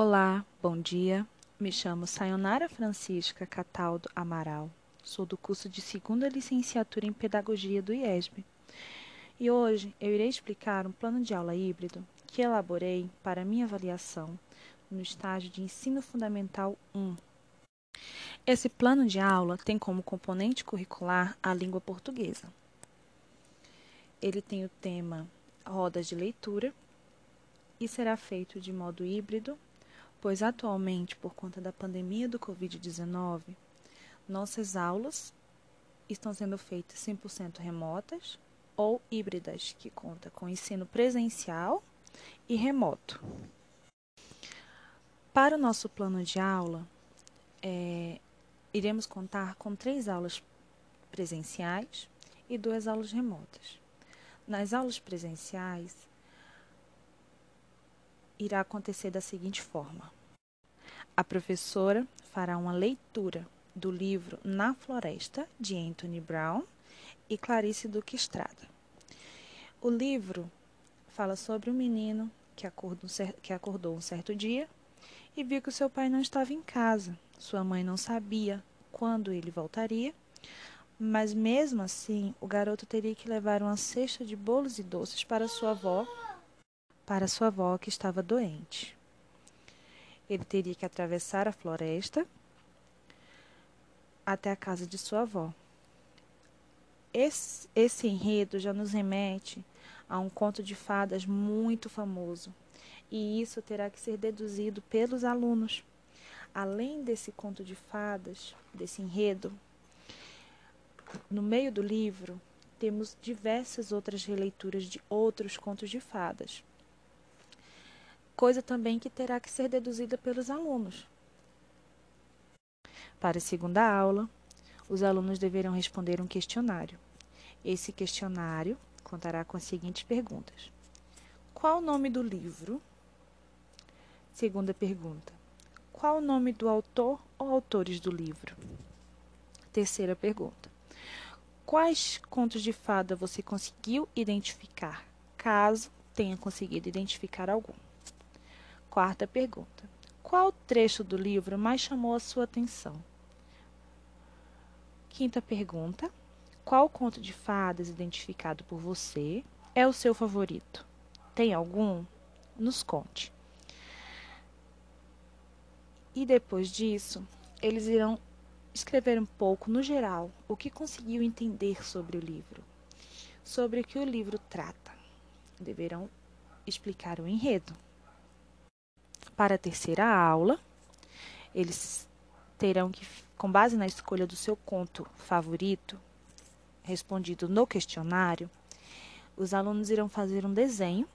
Olá, bom dia. Me chamo Sayonara Francisca Cataldo Amaral. Sou do curso de segunda licenciatura em Pedagogia do IESB. E hoje eu irei explicar um plano de aula híbrido que elaborei para minha avaliação no estágio de Ensino Fundamental 1. Esse plano de aula tem como componente curricular a língua portuguesa. Ele tem o tema Rodas de Leitura e será feito de modo híbrido pois atualmente, por conta da pandemia do Covid-19, nossas aulas estão sendo feitas 100% remotas ou híbridas, que conta com ensino presencial e remoto. Para o nosso plano de aula, é, iremos contar com três aulas presenciais e duas aulas remotas. Nas aulas presenciais, irá acontecer da seguinte forma: a professora fará uma leitura do livro Na Floresta, de Anthony Brown e Clarice Duque Estrada. O livro fala sobre um menino que acordou, um certo dia e viu que o seu pai não estava em casa. Sua mãe não sabia quando ele voltaria, mas mesmo assim o garoto teria que levar uma cesta de bolos e doces para sua avó para sua avó que estava doente. Ele teria que atravessar a floresta até a casa de sua avó. Esse, esse enredo já nos remete a um conto de fadas muito famoso, e isso terá que ser deduzido pelos alunos. Além desse conto de fadas, desse enredo, no meio do livro temos diversas outras releituras de outros contos de fadas coisa também que terá que ser deduzida pelos alunos. Para a segunda aula, os alunos deverão responder um questionário. Esse questionário contará com as seguintes perguntas: Qual o nome do livro? Segunda pergunta: Qual o nome do autor ou autores do livro? Terceira pergunta: Quais contos de fada você conseguiu identificar, caso tenha conseguido identificar algum? Quarta pergunta: Qual trecho do livro mais chamou a sua atenção? Quinta pergunta: Qual conto de fadas identificado por você é o seu favorito? Tem algum? Nos conte. E depois disso, eles irão escrever um pouco, no geral, o que conseguiu entender sobre o livro, sobre o que o livro trata. Deverão explicar o enredo. Para a terceira aula, eles terão que, com base na escolha do seu conto favorito, respondido no questionário, os alunos irão fazer um desenho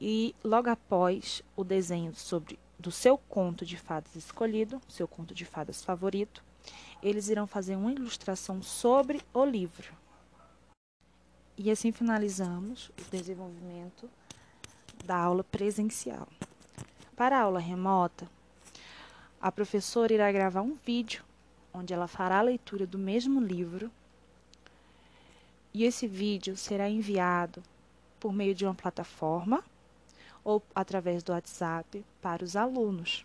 e logo após o desenho sobre do seu conto de fadas escolhido, seu conto de fadas favorito, eles irão fazer uma ilustração sobre o livro. E assim finalizamos o desenvolvimento da aula presencial. Para a aula remota, a professora irá gravar um vídeo onde ela fará a leitura do mesmo livro e esse vídeo será enviado por meio de uma plataforma ou através do WhatsApp para os alunos.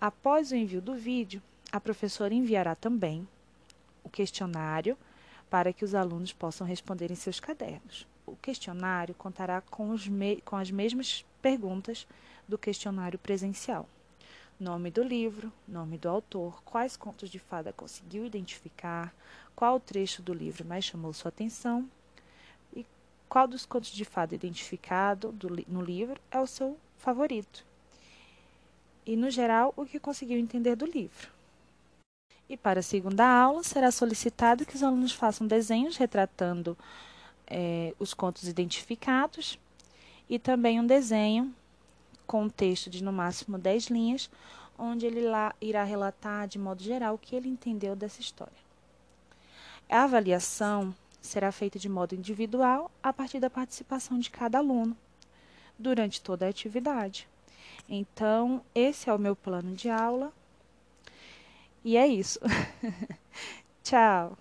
Após o envio do vídeo, a professora enviará também o questionário para que os alunos possam responder em seus cadernos. O questionário contará com, com as mesmas perguntas do questionário presencial. Nome do livro, nome do autor, quais contos de fada conseguiu identificar, qual trecho do livro mais chamou sua atenção e qual dos contos de fada identificado do, no livro é o seu favorito. E, no geral, o que conseguiu entender do livro. E para a segunda aula, será solicitado que os alunos façam desenhos retratando é, os contos identificados e também um desenho com um texto de no máximo 10 linhas, onde ele lá irá relatar de modo geral o que ele entendeu dessa história. A avaliação será feita de modo individual a partir da participação de cada aluno durante toda a atividade. Então, esse é o meu plano de aula. E é isso. Tchau.